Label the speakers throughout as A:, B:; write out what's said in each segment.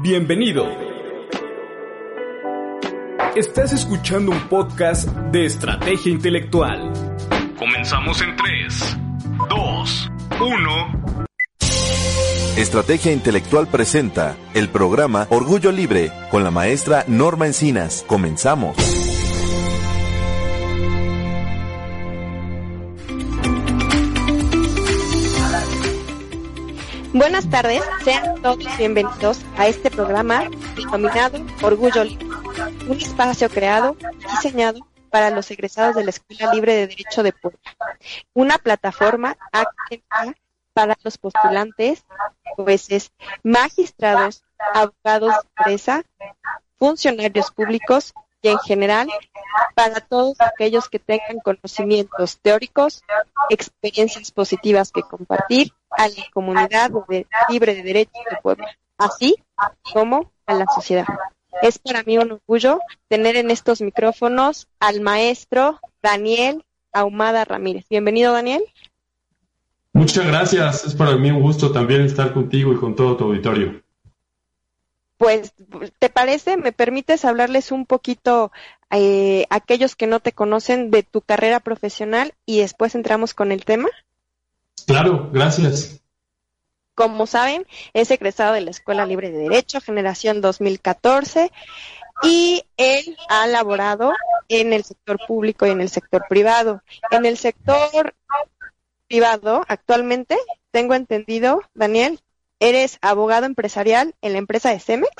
A: Bienvenido. Estás escuchando un podcast de estrategia intelectual. Comenzamos en 3, 2, 1.
B: Estrategia Intelectual presenta el programa Orgullo Libre con la maestra Norma Encinas. Comenzamos.
C: Buenas tardes, sean todos bienvenidos a este programa denominado Orgullo Libre, un espacio creado y diseñado para los egresados de la Escuela Libre de Derecho de Puebla, una plataforma activa para los postulantes, jueces, magistrados, abogados de empresa, funcionarios públicos y en general para todos aquellos que tengan conocimientos teóricos, experiencias positivas que compartir a la comunidad libre de derechos de Puebla, así como a la sociedad. Es para mí un orgullo tener en estos micrófonos al maestro Daniel Ahumada Ramírez. Bienvenido, Daniel.
D: Muchas gracias. Es para mí un gusto también estar contigo y con todo tu auditorio.
C: Pues, ¿te parece? ¿Me permites hablarles un poquito eh, a aquellos que no te conocen de tu carrera profesional y después entramos con el tema?
D: Claro, gracias.
C: Como saben, es egresado de la Escuela Libre de Derecho, generación 2014, y él ha laborado en el sector público y en el sector privado. En el sector privado, actualmente, tengo entendido, Daniel, eres abogado empresarial en la empresa de Cemex.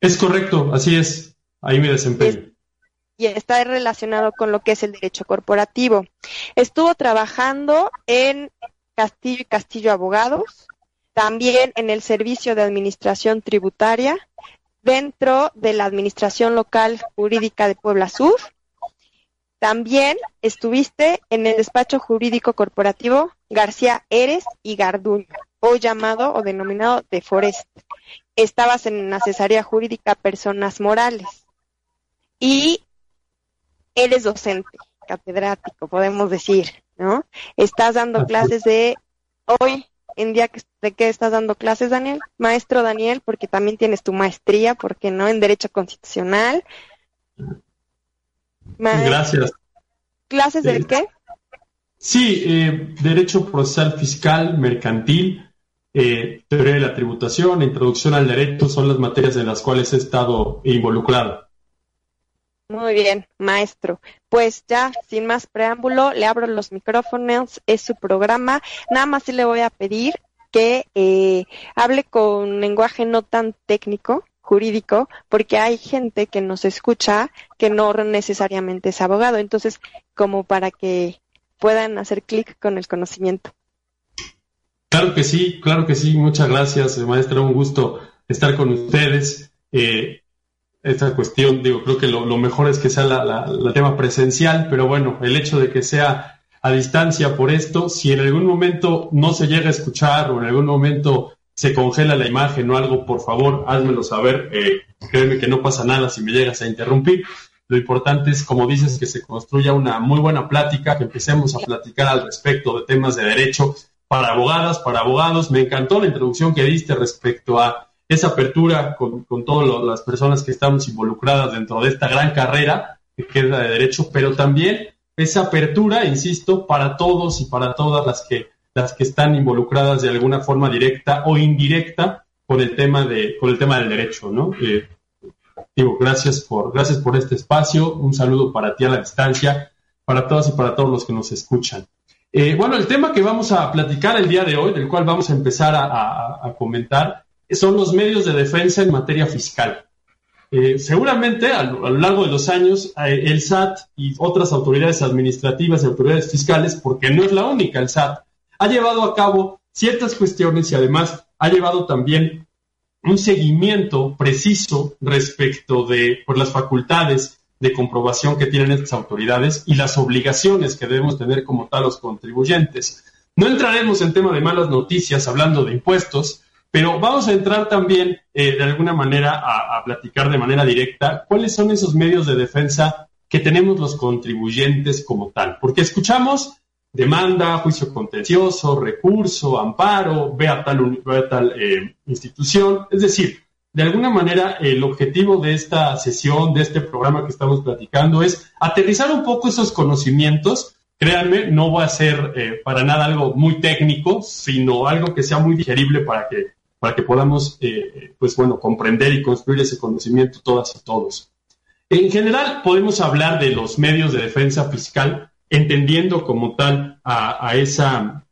D: Es correcto, así es. Ahí me desempeño.
C: Y está relacionado con lo que es el derecho corporativo. Estuvo trabajando en Castillo y Castillo Abogados, también en el Servicio de Administración Tributaria, dentro de la Administración Local Jurídica de Puebla Sur. También estuviste en el despacho jurídico corporativo García Eres y Garduño, hoy llamado o denominado de Forest. Estabas en asesoría jurídica personas morales y eres docente, catedrático, podemos decir, ¿no? Estás dando clases de hoy en día de qué estás dando clases, Daniel, maestro Daniel, porque también tienes tu maestría, porque no en derecho constitucional.
D: Gracias.
C: ¿Clases de qué?
D: Sí, eh, derecho procesal fiscal, mercantil, eh, teoría de la tributación, introducción al derecho son las materias en las cuales he estado involucrado.
C: Muy bien, maestro. Pues ya, sin más preámbulo, le abro los micrófonos, es su programa. Nada más sí le voy a pedir que eh, hable con lenguaje no tan técnico, jurídico, porque hay gente que nos escucha que no necesariamente es abogado. Entonces, como para que puedan hacer clic con el conocimiento.
D: Claro que sí, claro que sí. Muchas gracias, maestra. Un gusto estar con ustedes. Eh, esta cuestión, digo, creo que lo, mejor es que sea la, tema presencial, pero bueno, el hecho de que sea a distancia por esto, si en algún momento no se llega a escuchar o en algún momento se congela la imagen o algo, por favor, házmelo saber. Eh, créeme que no pasa nada si me llegas a interrumpir. Lo importante es, como dices, que se construya una muy buena plática, que empecemos a platicar al respecto de temas de derecho para abogadas, para abogados. Me encantó la introducción que diste respecto a esa apertura con, con todas las personas que estamos involucradas dentro de esta gran carrera que queda de derecho, pero también esa apertura, insisto, para todos y para todas las que, las que están involucradas de alguna forma directa o indirecta con el tema, de, con el tema del derecho, ¿no? Eh, digo, gracias por, gracias por este espacio, un saludo para ti a la distancia, para todas y para todos los que nos escuchan. Eh, bueno, el tema que vamos a platicar el día de hoy, del cual vamos a empezar a comentar, son los medios de defensa en materia fiscal. Eh, seguramente a lo, largo de los años eh, el SAT y otras autoridades administrativas y autoridades fiscales, porque no es la única el SAT, ha llevado a cabo ciertas cuestiones y además ha llevado también un seguimiento preciso respecto de por las facultades de comprobación que tienen estas autoridades y las obligaciones que debemos tener como tal los contribuyentes. No entraremos en tema de malas noticias hablando de impuestos, pero vamos a entrar también, eh, de alguna manera, a, platicar de manera directa cuáles son esos medios de defensa que tenemos los contribuyentes como tal. Porque escuchamos demanda, juicio contencioso, recurso, amparo, ve a tal, tal eh, institución. Es decir, de alguna manera el objetivo de esta sesión, de este programa que estamos platicando, es aterrizar un poco esos conocimientos. Créanme, no va a ser eh, para nada algo muy técnico, sino algo que sea muy digerible para que, para que podamos, eh, pues bueno, comprender y construir ese conocimiento todas y todos. En general, podemos hablar de los medios de defensa fiscal, entendiendo como tal a, esa,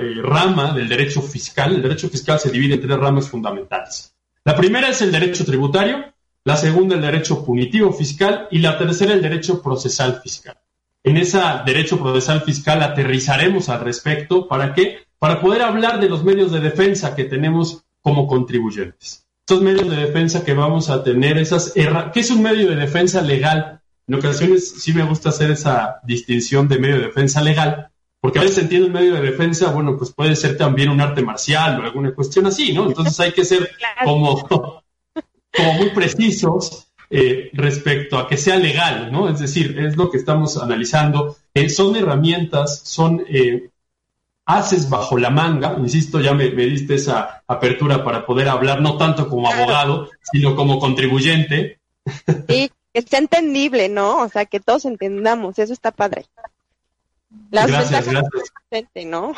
D: eh, rama del derecho fiscal. El derecho fiscal se divide en tres ramas fundamentales. La primera es el derecho tributario, la segunda el derecho punitivo fiscal y la tercera el derecho procesal fiscal. En ese derecho procesal fiscal aterrizaremos al respecto. ¿Para qué? Para poder hablar de los medios de defensa que tenemos como contribuyentes estos medios de defensa que vamos a tener, esas ¿qué es un medio de defensa legal? En ocasiones sí me gusta hacer esa distinción de medio de defensa legal, porque a veces entiendo un medio de defensa, bueno, pues puede ser también un arte marcial o alguna cuestión así, ¿no? Entonces hay que ser como, como muy precisos eh, respecto a que sea legal, ¿no? Es decir, es lo que estamos analizando. Eh, son herramientas, son eh, haces bajo la manga, insisto, ya me, diste esa apertura para poder hablar no tanto como abogado, sino como contribuyente.
C: Sí, que sea entendible, ¿no? O sea, que todos entendamos, eso está padre.
D: gracias, gracias.
C: ¿no?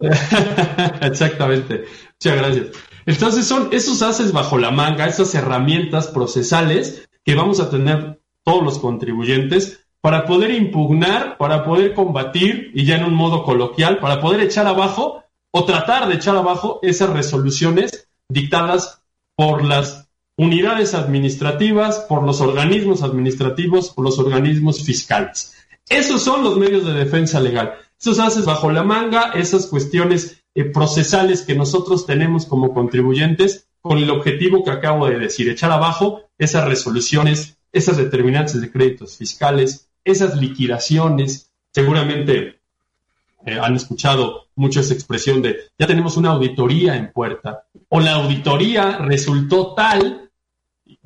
D: Exactamente, muchas gracias. Entonces son esos haces bajo la manga, esas herramientas procesales que vamos a tener todos los contribuyentes para poder impugnar, para poder combatir, y ya en un modo coloquial, para poder echar abajo o tratar de echar abajo esas resoluciones dictadas por las unidades administrativas, por los organismos administrativos, por los organismos fiscales. Esos son los medios de defensa legal. Esos haces bajo la manga, esas cuestiones eh, procesales que nosotros tenemos como contribuyentes con el objetivo que acabo de decir, echar abajo esas resoluciones, esas determinantes de créditos fiscales, esas liquidaciones, seguramente eh, han escuchado mucho esa expresión de ya tenemos una auditoría en puerta o la auditoría resultó tal,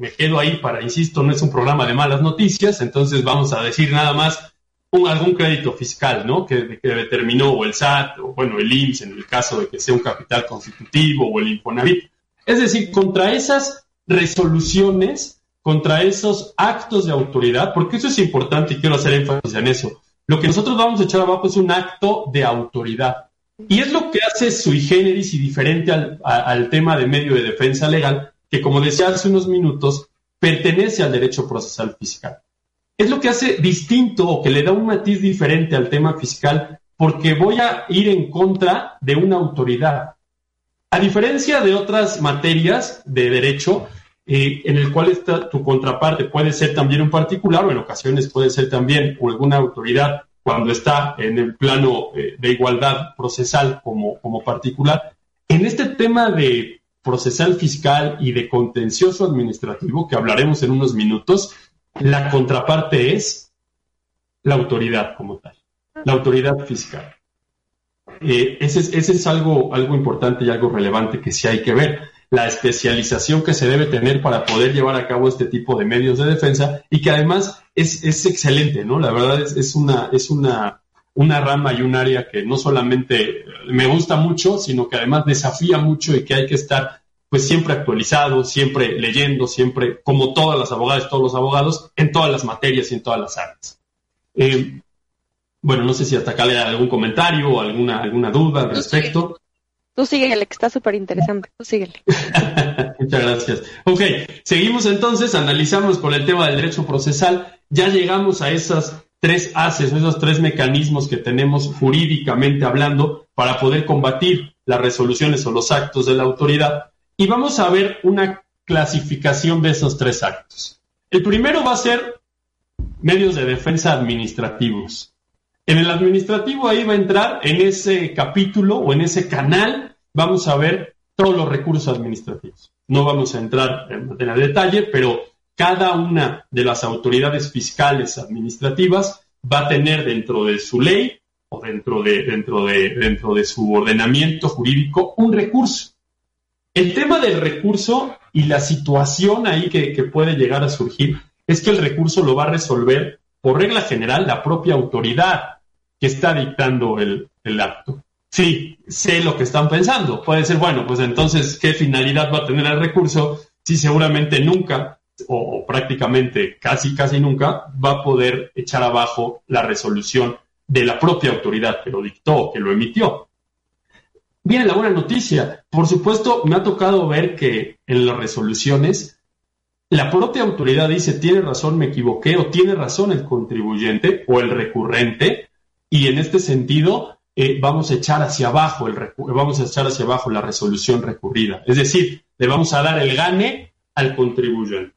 D: me quedo ahí para, insisto, no es un programa de malas noticias, entonces vamos a decir nada más un, algún crédito fiscal, ¿no? Que, determinó o el SAT o bueno, el IMSS en el caso de que sea un capital constitutivo o el Infonavit. Es decir, contra esas resoluciones contra esos actos de autoridad, porque eso es importante y quiero hacer énfasis en eso. Lo que nosotros vamos a echar abajo es un acto de autoridad. Y es lo que hace sui generis y diferente al, tema de medio de defensa legal, que como decía hace unos minutos, pertenece al derecho procesal fiscal. Es lo que hace distinto o que le da un matiz diferente al tema fiscal, porque voy a ir en contra de una autoridad. A diferencia de otras materias de derecho, eh, en el cual está, tu contraparte puede ser también un particular o en ocasiones puede ser también alguna autoridad cuando está en el plano eh, de igualdad procesal como, como particular. En este tema de procesal fiscal y de contencioso administrativo, que hablaremos en unos minutos, la contraparte es la autoridad como tal, la autoridad fiscal. Eh, ese, es, ese, es, algo, algo importante y algo relevante que sí hay que ver la especialización que se debe tener para poder llevar a cabo este tipo de medios de defensa y que además es, excelente, ¿no? La verdad es, es, una, es una, una rama y un área que no solamente me gusta mucho, sino que además desafía mucho y que hay que estar pues siempre actualizado, siempre leyendo, siempre, como todas las abogadas, todos los abogados, en todas las materias y en todas las áreas. Eh, bueno, no sé si hasta acá le da algún comentario o alguna, alguna duda al respecto.
C: Tú síguele, que está súper interesante. Tú síguele.
D: Muchas gracias. Ok, seguimos entonces, analizamos con el tema del derecho procesal. Ya llegamos a esas tres haces, esos tres mecanismos que tenemos jurídicamente hablando para poder combatir las resoluciones o los actos de la autoridad. Y vamos a ver una clasificación de esos tres actos. El primero va a ser medios de defensa administrativos. En el administrativo ahí va a entrar en ese capítulo o en ese canal, vamos a ver todos los recursos administrativos. No vamos a entrar en materia de detalle, pero cada una de las autoridades fiscales administrativas va a tener dentro de su ley o dentro de, dentro de, dentro de su ordenamiento jurídico un recurso. El tema del recurso y la situación ahí que, puede llegar a surgir es que el recurso lo va a resolver por regla general, la propia autoridad que está dictando el, acto. sí, sé lo que están pensando. Puede ser, bueno, pues entonces, ¿qué finalidad va a tener el recurso si seguramente nunca o, prácticamente casi, casi nunca va a poder echar abajo la resolución de la propia autoridad que lo dictó, que lo emitió? Viene la buena noticia. Por supuesto, me ha tocado ver que en las resoluciones la propia autoridad dice, tiene razón, me equivoqué, o tiene razón el contribuyente o el recurrente, y en este sentido eh, vamos a echar hacia abajo el vamos a echar hacia abajo la resolución recurrida. Es decir, le vamos a dar el gane al contribuyente.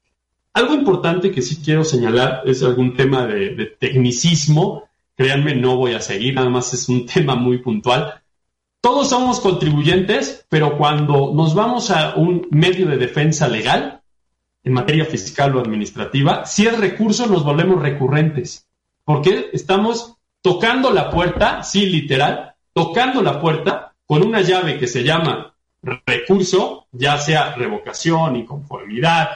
D: Algo importante que sí quiero señalar es algún tema de, tecnicismo. Créanme, no voy a seguir, nada más es un tema muy puntual. Todos somos contribuyentes, pero cuando nos vamos a un medio de defensa legal, en materia fiscal o administrativa, si es recurso nos volvemos recurrentes, porque estamos tocando la puerta, sí, literal, tocando la puerta con una llave que se llama recurso, ya sea revocación, inconformidad,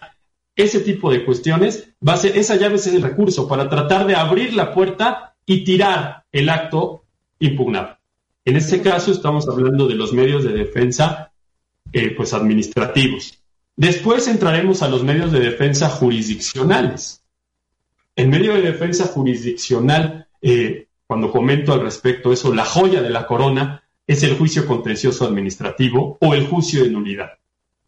D: ese tipo de cuestiones, va a ser, esa llave es el recurso para tratar de abrir la puerta y tirar el acto impugnado. En este caso estamos hablando de los medios de defensa eh, pues administrativos. Después entraremos a los medios de defensa jurisdiccionales. El medio de defensa jurisdiccional, eh, cuando comento al respecto eso, la joya de la corona es el juicio contencioso administrativo o el juicio de nulidad.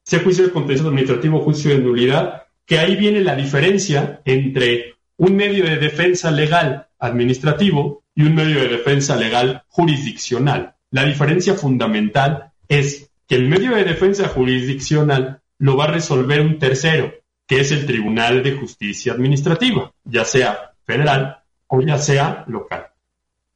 D: Ese juicio contencioso administrativo o juicio de nulidad, que ahí viene la diferencia entre un medio de defensa legal administrativo y un medio de defensa legal jurisdiccional. La diferencia fundamental es que el medio de defensa jurisdiccional lo va a resolver un tercero, que es el Tribunal de Justicia Administrativa, ya sea federal o ya sea local.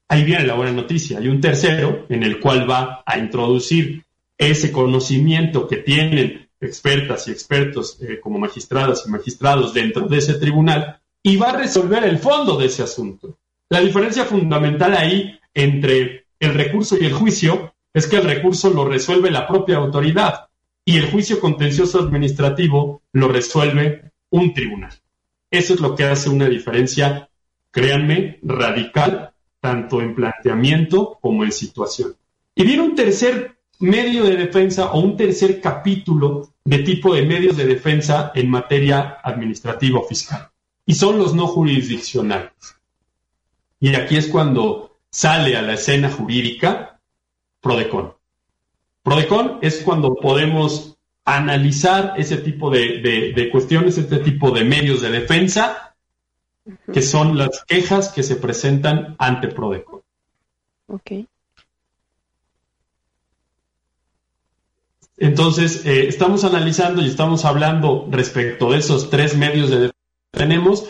D: Ahí viene la buena noticia. Hay un tercero en el cual va a introducir ese conocimiento que tienen expertas y expertos eh, como magistradas y magistrados dentro de ese tribunal y va a resolver el fondo de ese asunto. La diferencia fundamental ahí entre el recurso y el juicio es que el recurso lo resuelve la propia autoridad y el juicio contencioso administrativo lo resuelve un tribunal. Eso es lo que hace una diferencia, créanme, radical, tanto en planteamiento como en situación. Y viene un tercer medio de defensa o un tercer capítulo de tipo de medios de defensa en materia administrativa o fiscal. Y son los no jurisdiccionales. Y aquí es cuando sale a la escena jurídica Prodecon. Prodecon es cuando podemos analizar ese tipo de, cuestiones, este tipo de medios de defensa, que son las quejas que se presentan ante Prodecon.
C: Ok.
D: Entonces, eh, estamos analizando y estamos hablando respecto de esos tres medios de defensa que tenemos,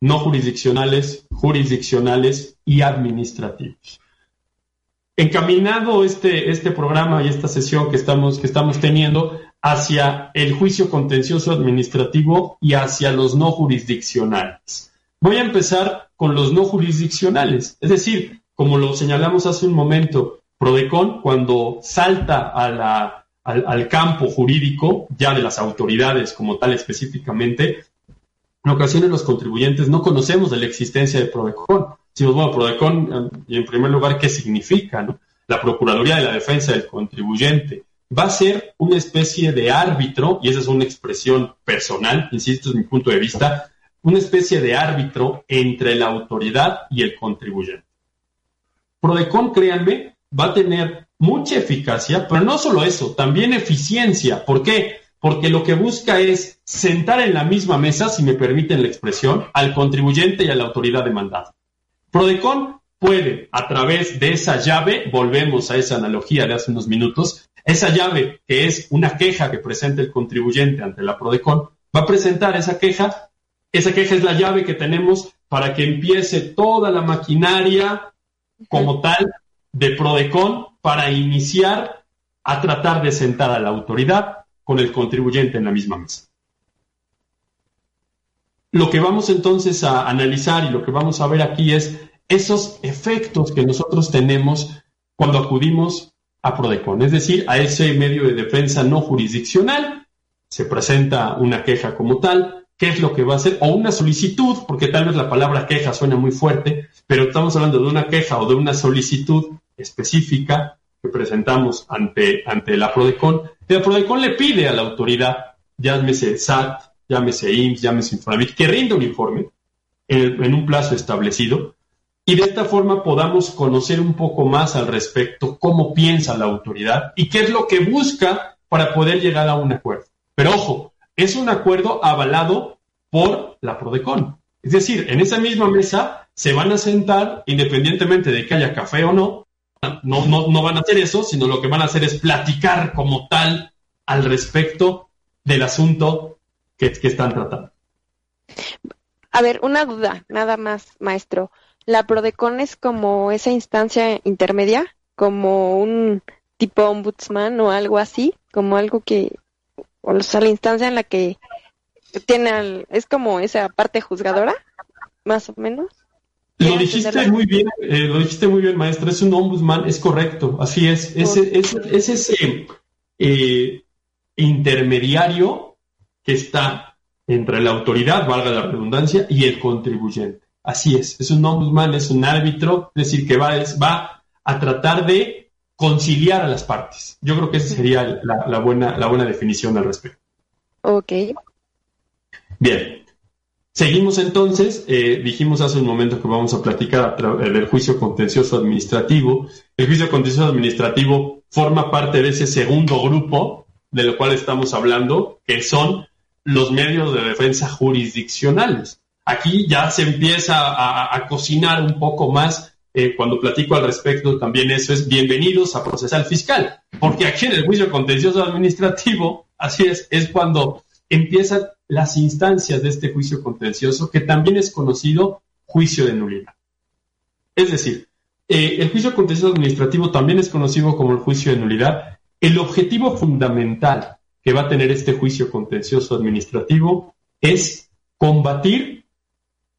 D: no jurisdiccionales, jurisdiccionales y administrativos encaminado este, este programa y esta sesión que estamos, que estamos teniendo hacia el juicio contencioso administrativo y hacia los no jurisdiccionales. Voy a empezar con los no jurisdiccionales, es decir, como lo señalamos hace un momento, Prodecon cuando salta a la, al, campo jurídico, ya de las autoridades como tal específicamente, en ocasiones los contribuyentes no conocemos de la existencia de Prodecon decimos, bueno, PRODECON, y en primer lugar, ¿qué significa? La Procuraduría de la Defensa del Contribuyente va a ser una especie de árbitro, y esa es una expresión personal, insisto, es mi punto de vista, una especie de árbitro entre la autoridad y el contribuyente. Prodecon, créanme, va a tener mucha eficacia, pero no solo eso, también eficiencia. ¿Por qué? Porque lo que busca es sentar en la misma mesa, si me permiten la expresión, al contribuyente y a la autoridad demandada. Prodecon puede, a través de esa llave, volvemos a esa analogía de hace unos minutos, esa llave que es una queja que presenta el contribuyente ante la Prodecon, va a presentar esa queja. Esa queja es la llave que tenemos para que empiece toda la maquinaria como tal de Prodecon para iniciar a tratar de sentar a la autoridad con el contribuyente en la misma mesa. Lo que vamos entonces a analizar y lo que vamos a ver aquí es esos efectos que nosotros tenemos cuando acudimos a Prodecon, es decir, a ese medio de defensa no jurisdiccional. Se presenta una queja como tal, qué es lo que va a hacer, o una solicitud, porque tal vez la palabra queja suena muy fuerte, pero estamos hablando de una queja o de una solicitud específica que presentamos ante, ante la PRODECON, la PRODECON le pide a la autoridad, llámese SAT, llámese IMSS, llámese Infonavit, que rinda un informe en, en un plazo establecido y de esta forma podamos conocer un poco más al respecto cómo piensa la autoridad y qué es lo que busca para poder llegar a un acuerdo. Pero ojo, es un acuerdo avalado por la PRODECON. Es decir, en esa misma mesa se van a sentar, independientemente de que haya café o no, no, no, no van a hacer eso, sino lo que van a hacer es platicar como tal al respecto del asunto que, que están tratando.
C: A ver, una duda, nada más, maestro. ¿La PRODECON es como esa instancia intermedia? ¿Como un tipo ombudsman o algo así? ¿Como algo que, o sea, la instancia en la que tiene, es como esa parte juzgadora, más o menos?
D: Lo dijiste muy bien, eh, lo dijiste muy bien, maestra, es un ombudsman, es correcto, así es, es, es, es ese eh, intermediario que está entre la autoridad, valga la redundancia, y el contribuyente. Así es, es un ombudsman, es un árbitro, es decir, que va, es, va a tratar de conciliar a las partes. Yo creo que esa sería la, buena, la buena definición al respecto.
C: Ok.
D: Bien. Seguimos entonces, eh, dijimos hace un momento que vamos a platicar del juicio contencioso administrativo. El juicio contencioso administrativo forma parte de ese segundo grupo de lo cual estamos hablando, que son los medios de defensa jurisdiccionales. Aquí ya se empieza a, cocinar un poco más. Eh, cuando platico al respecto, también eso es bienvenidos a procesal fiscal, porque aquí en el juicio contencioso administrativo, así es, es cuando empiezan las instancias de este juicio contencioso, que también es conocido juicio de nulidad. Es decir, eh, el juicio contencioso administrativo también es conocido como el juicio de nulidad. El objetivo fundamental que va a tener este juicio contencioso administrativo es combatir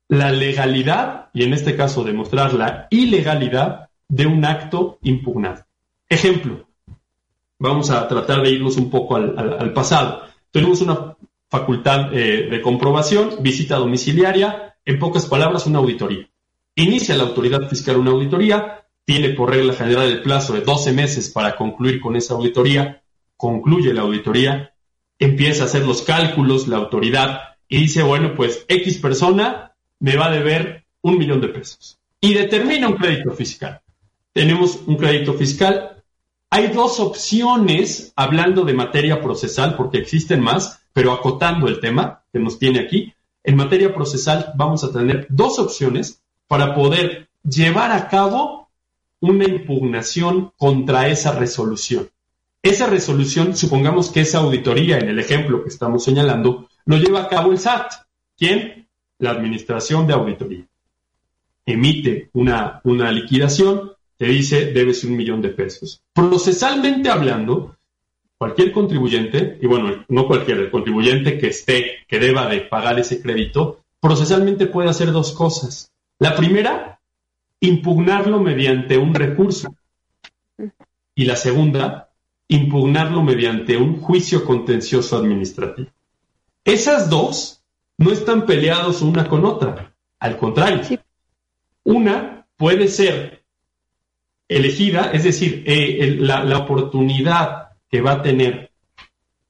D: la legalidad y en este caso demostrar la ilegalidad de un acto impugnado. Ejemplo, vamos a tratar de irnos un poco al, pasado. Tenemos una facultad eh, de comprobación, visita domiciliaria, en pocas palabras, una auditoría. Inicia la autoridad fiscal una auditoría, tiene por regla general el plazo de 12 meses para concluir con esa auditoría, concluye la auditoría, empieza a hacer los cálculos la autoridad y dice, bueno, pues X persona me va a deber un millón de pesos. Y determina un crédito fiscal. Tenemos un crédito fiscal. Hay dos opciones, hablando de materia procesal, porque existen más, pero acotando el tema que nos tiene aquí. En materia procesal vamos a tener dos opciones para poder llevar a cabo una impugnación contra esa resolución. Esa resolución, supongamos que esa auditoría, en el ejemplo que estamos señalando, lo lleva a cabo el SAT. ¿Quién? la Administración de Auditoría. Emite una, una liquidación, te dice debes un millón de pesos. Procesalmente hablando, cualquier contribuyente, y bueno, no cualquier, el contribuyente que esté, que deba de pagar ese crédito, procesalmente puede hacer dos cosas. La primera, impugnarlo mediante un recurso. Y la segunda, impugnarlo mediante un juicio contencioso administrativo. Esas dos no están peleados una con otra. Al contrario, una puede ser elegida, es decir, eh, la, oportunidad que va a tener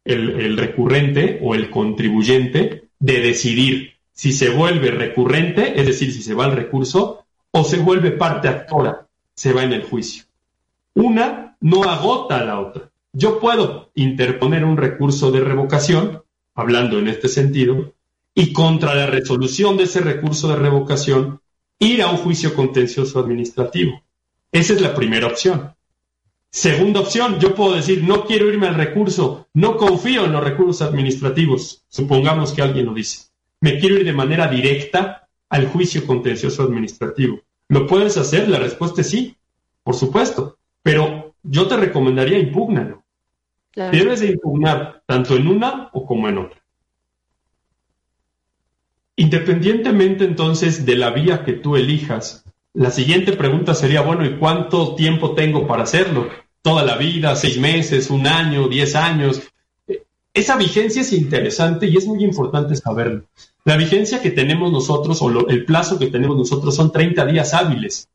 D: el, recurrente o el contribuyente de decidir si se vuelve recurrente, es decir, si se va al recurso, o se vuelve parte actora, se va en el juicio. Una no agota a la otra. Yo puedo interponer un recurso de revocación, hablando en este sentido, y contra la resolución de ese recurso de revocación ir a un juicio contencioso administrativo. Esa es la primera opción. Segunda opción, yo puedo decir, no quiero irme al recurso, no confío en los recursos administrativos, supongamos que alguien lo dice. Me quiero ir de manera directa al juicio contencioso administrativo. ¿Lo puedes hacer? La respuesta es sí, por supuesto, pero yo te recomendaría impúgnalo. Debes de impugnar tanto en una o como en otra. Independientemente entonces de la vía que tú elijas, la siguiente pregunta sería, bueno, ¿y cuánto tiempo tengo para hacerlo? ¿Toda la vida, seis meses, un año, diez años? Esa vigencia es interesante y es muy importante saberlo. La vigencia que tenemos nosotros o el plazo que tenemos nosotros son 30 días hábiles.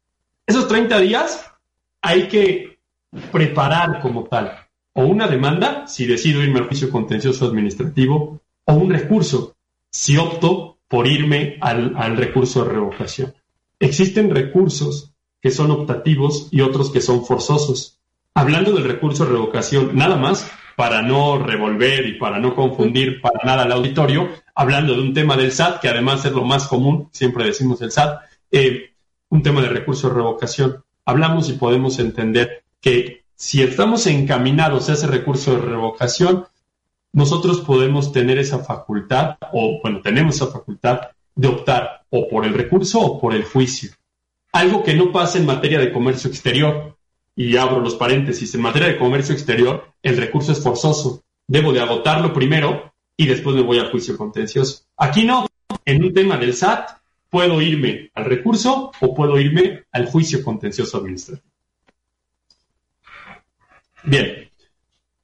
D: Esos 30 días hay que preparar como tal o una demanda si decido irme al juicio contencioso administrativo o un recurso si opto por irme al recurso de revocación. Existen recursos que son optativos y otros que son forzosos. Hablando del recurso de revocación, nada más para no revolver y para no confundir para nada al auditorio, hablando de un tema del SAT, que además es lo más común, siempre decimos el SAT, eh, un tema de recurso de revocación. Hablamos y podemos entender que si estamos encaminados a ese recurso de revocación, nosotros podemos tener esa facultad, o bueno, tenemos esa facultad de optar o por el recurso o por el juicio. Algo que no pasa en materia de comercio exterior. Y abro los paréntesis, en materia de comercio exterior, el recurso es forzoso. Debo de agotarlo primero y después me voy al juicio contencioso. Aquí no, en un tema del SAT, puedo irme al recurso o puedo irme al juicio contencioso administrativo. Bien,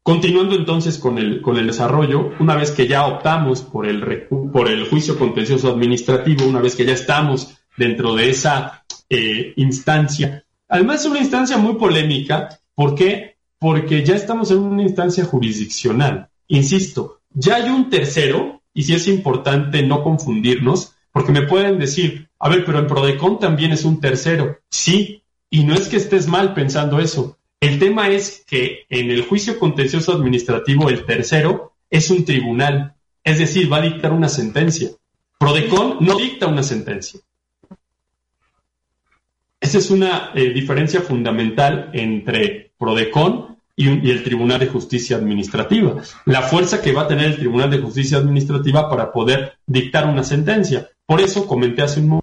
D: continuando entonces con el, con el desarrollo, una vez que ya optamos por el, por el juicio contencioso administrativo, una vez que ya estamos dentro de esa eh, instancia, además es una instancia muy polémica, ¿por qué? Porque ya estamos en una instancia jurisdiccional. Insisto, ya hay un tercero, y sí es importante no confundirnos, porque me pueden decir, a ver, pero en Prodecon también es un tercero. Sí, y no es que estés mal pensando eso. El tema es que en el juicio contencioso administrativo el tercero es un tribunal, es decir, va a dictar una sentencia. Prodecon no dicta una sentencia. Esa es una eh, diferencia fundamental entre Prodecon y, y, el Tribunal de Justicia Administrativa. La fuerza que va a tener el Tribunal de Justicia Administrativa para poder dictar una sentencia. Por eso comenté hace un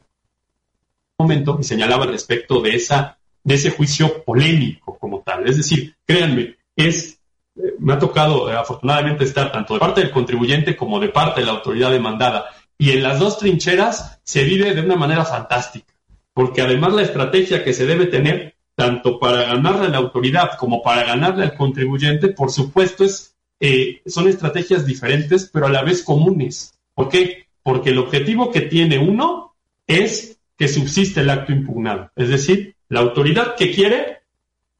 D: momento y señalaba respecto de, esa, de ese juicio polémico como tal. Es decir, créanme, es, eh, me ha tocado eh, afortunadamente estar tanto de parte del contribuyente como de parte de la autoridad demandada. Y en las dos trincheras se vive de una manera fantástica, porque además la estrategia que se debe tener, tanto para ganarle a la autoridad como para ganarle al contribuyente, por supuesto, es, eh, son estrategias diferentes, pero a la vez comunes. ¿Por qué? porque el objetivo que tiene uno es que subsiste el acto impugnado. Es decir, la autoridad que quiere,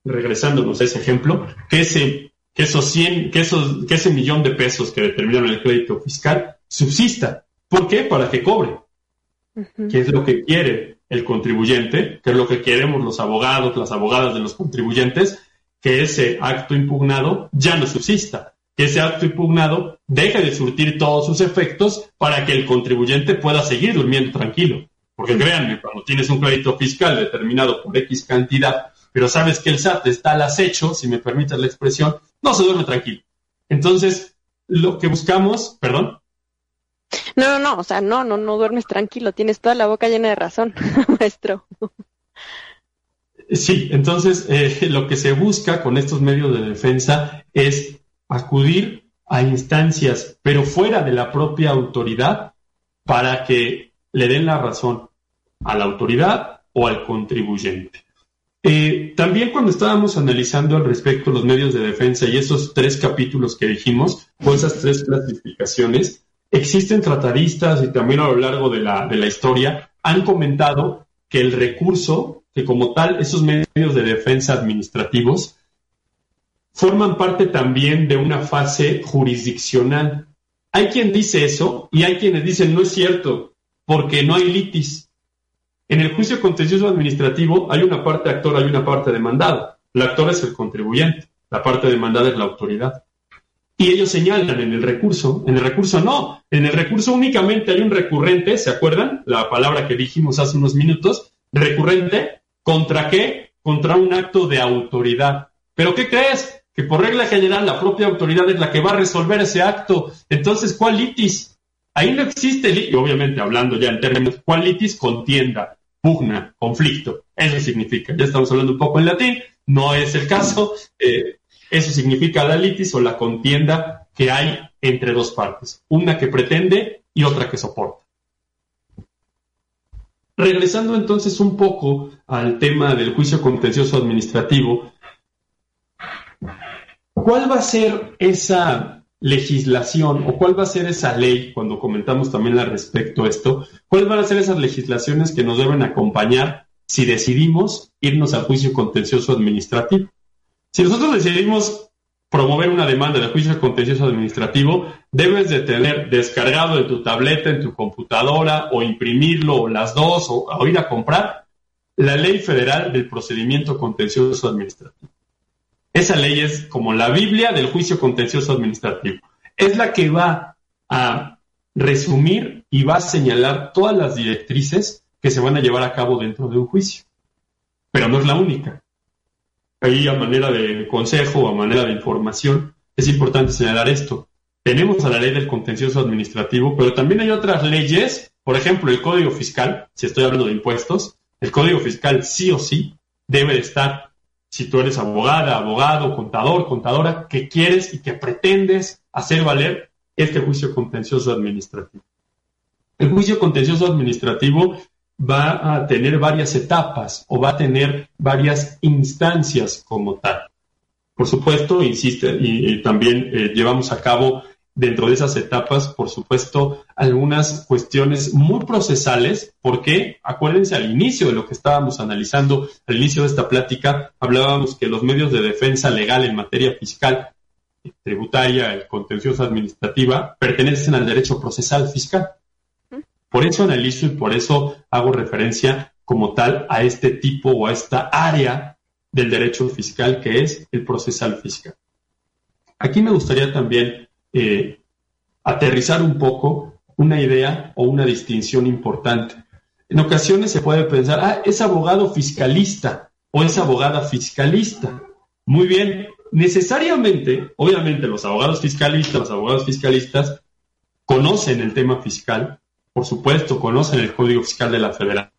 D: regresándonos a ese ejemplo, que ese, que esos 100, que, esos, que ese millón de pesos que determinan el crédito fiscal subsista. ¿Por qué? Para que cobre. ¿Qué es lo que quiere el contribuyente? ¿Qué es lo que queremos los abogados, las abogadas de los contribuyentes? Que ese acto impugnado ya no subsista que ese acto impugnado deje de surtir todos sus efectos para que el contribuyente pueda seguir durmiendo tranquilo. Porque créanme, cuando tienes un crédito fiscal determinado por X cantidad, pero sabes que el SAT está al acecho, si me permites la expresión, no se duerme tranquilo. Entonces, lo que buscamos, perdón.
C: No, no, no, o sea, no, no, no duermes tranquilo, tienes toda la boca llena de razón, maestro.
D: Sí, entonces eh, lo que se busca con estos medios de defensa es acudir a instancias, pero fuera de la propia autoridad, para que le den la razón a la autoridad o al contribuyente. Eh, también cuando estábamos analizando al respecto los medios de defensa y esos tres capítulos que dijimos, o esas tres clasificaciones, existen tratadistas y también a lo largo de la, de la historia han comentado que el recurso, que como tal esos medios de defensa administrativos, forman parte también de una fase jurisdiccional. Hay quien dice eso y hay quienes dicen no es cierto, porque no hay litis. En el juicio contencioso administrativo hay una parte actor, hay una parte demandada. El actor es el contribuyente, la parte demandada es la autoridad. Y ellos señalan en el recurso, en el recurso no, en el recurso únicamente hay un recurrente, ¿se acuerdan? La palabra que dijimos hace unos minutos, recurrente, ¿contra qué? Contra un acto de autoridad. ¿Pero qué crees? que por regla general la propia autoridad es la que va a resolver ese acto. Entonces, ¿cuál litis? Ahí no existe, y obviamente hablando ya en términos, ¿cuál litis? Contienda, pugna, conflicto. Eso significa, ya estamos hablando un poco en latín, no es el caso, eh, eso significa la litis o la contienda que hay entre dos partes, una que pretende y otra que soporta. Regresando entonces un poco al tema del juicio contencioso administrativo, ¿Cuál va a ser esa legislación o cuál va a ser esa ley, cuando comentamos también al respecto a esto, cuáles van a ser esas legislaciones que nos deben acompañar si decidimos irnos al juicio contencioso administrativo? Si nosotros decidimos promover una demanda de juicio contencioso administrativo, debes de tener descargado en tu tableta, en tu computadora, o imprimirlo, o las dos, o, o ir a comprar, la ley federal del procedimiento contencioso administrativo. Esa ley es como la Biblia del juicio contencioso administrativo. Es la que va a resumir y va a señalar todas las directrices que se van a llevar a cabo dentro de un juicio. Pero no es la única ahí a manera de consejo o a manera de información, es importante señalar esto. Tenemos a la ley del contencioso administrativo, pero también hay otras leyes, por ejemplo, el Código Fiscal, si estoy hablando de impuestos, el Código Fiscal sí o sí debe de estar, si tú eres abogada, abogado, contador, contadora, que quieres y que pretendes hacer valer este juicio contencioso administrativo. El juicio contencioso administrativo va a tener varias etapas o va a tener varias instancias como tal. Por supuesto, insiste, y, también eh, llevamos a cabo dentro de esas etapas, por supuesto, algunas cuestiones muy procesales, porque acuérdense al inicio de lo que estábamos analizando, al inicio de esta plática, hablábamos que los medios de defensa legal en materia fiscal, tributaria y contenciosa administrativa pertenecen al derecho procesal fiscal. Por eso analizo y por eso hago referencia como tal a este tipo o a esta área del derecho fiscal que es el procesal fiscal. Aquí me gustaría también eh, aterrizar un poco una idea o una distinción importante. En ocasiones se puede pensar, ah, es abogado fiscalista o es abogada fiscalista. Muy bien, necesariamente, obviamente los abogados fiscalistas, los abogados fiscalistas conocen el tema fiscal, por supuesto, conocen el Código Fiscal de la Federación,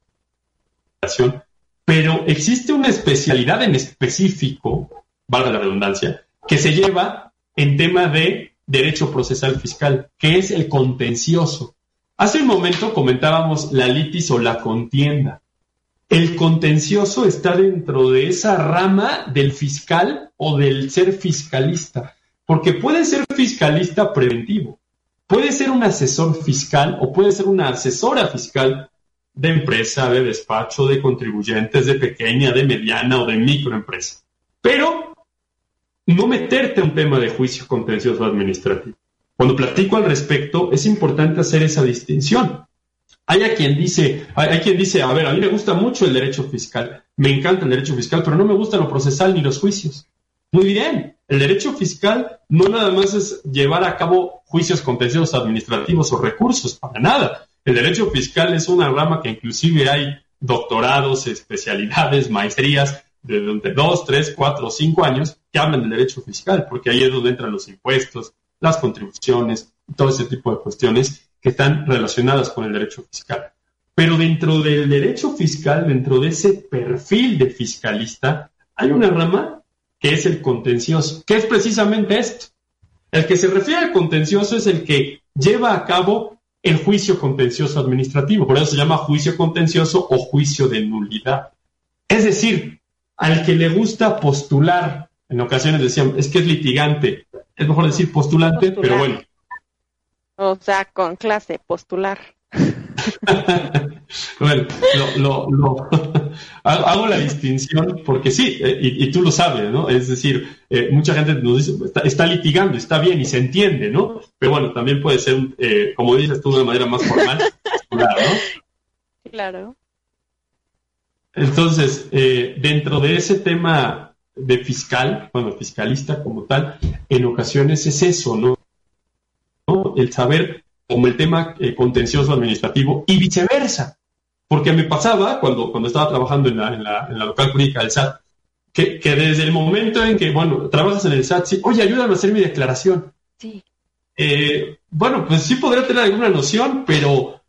D: pero existe una especialidad en específico, valga la redundancia, que se lleva en tema de derecho procesal fiscal, que es el contencioso. Hace un momento comentábamos la litis o la contienda. El contencioso está dentro de esa rama del fiscal o del ser fiscalista, porque puede ser fiscalista preventivo, Puede ser un asesor fiscal o puede ser una asesora fiscal de empresa, de despacho, de contribuyentes, de pequeña, de mediana o de microempresa. Pero no meterte a un tema de juicio contencioso administrativo. Cuando platico al respecto, es importante hacer esa distinción. Hay a quien dice, hay, quien dice, a ver, a mí me gusta mucho el derecho fiscal, me encanta el derecho fiscal, pero no me gusta lo procesal ni los juicios. Muy bien, el derecho fiscal no nada más es llevar a cabo juicios contenciosos administrativos o recursos, para nada. El derecho fiscal es una rama que inclusive hay doctorados, especialidades, maestrías de, dos, tres, cuatro, cinco años que hablan del derecho fiscal, porque ahí es donde entran los impuestos, las contribuciones, todo ese tipo de cuestiones que están relacionadas con el derecho fiscal. Pero dentro del derecho fiscal, dentro de ese perfil de fiscalista, hay una rama que es el contencioso, que es precisamente esto. El que se refiere al contencioso es el que lleva a cabo el juicio contencioso administrativo, por eso se llama juicio contencioso o juicio de nulidad. Es decir, al que le gusta postular, en ocasiones decían, es que es litigante, es mejor decir postulante, pero bueno.
C: O sea, con clase, postular.
D: bueno, lo, hago la distinción porque sí, eh, y, tú lo sabes, ¿no? Es decir, eh, mucha gente nos dice, está, litigando, está bien y se entiende, ¿no? Pero bueno, también puede ser, eh, como dices tú, de una manera más formal, claro, ¿no?
C: Claro.
D: Entonces, dentro de ese tema de fiscal, bueno, fiscalista como tal, en ocasiones es eso, ¿no? ¿no? El saber como el tema eh, contencioso administrativo y viceversa. Porque me pasaba cuando, cuando estaba trabajando en la, en la, en la local jurídica del SAT, que, que, desde el momento en que, bueno, trabajas en el SAT, sí, oye, ayúdame a hacer mi declaración.
C: Sí.
D: Eh, bueno, pues sí podría tener alguna noción, pero